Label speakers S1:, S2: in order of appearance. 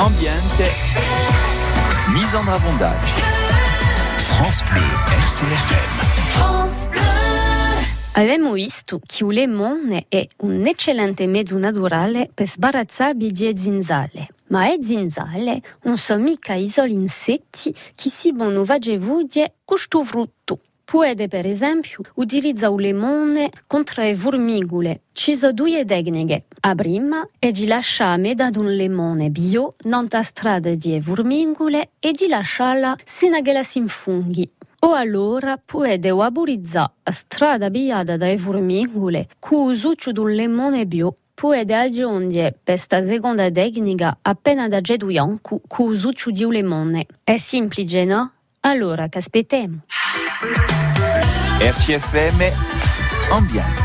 S1: Ambiente, mise en avondage.
S2: France Bleu, RCFM.
S3: France Bleu.
S4: Abbiamo visto che il limone è un eccellente mezzo naturale per sbarazzare le zinzale. Ma è zinzale non sono mica i soli insetti che si vanno vagevuglie questo frutto. Puede per esempio utilizzare il limone contro le formigole. Ci sono due tecniche. La prima è di lasciare di un limone bio nella strada di formigole e di lasciarla sino che la si infunghi. O allora puede vaporizzare strada biada dai formigole con succio di un limone bio. Puede aggiungere questa seconda tecnica appena da getto bianco con succio di un limone. È semplice, no? Allora che aspettiamo?
S1: RCFM Ambiance.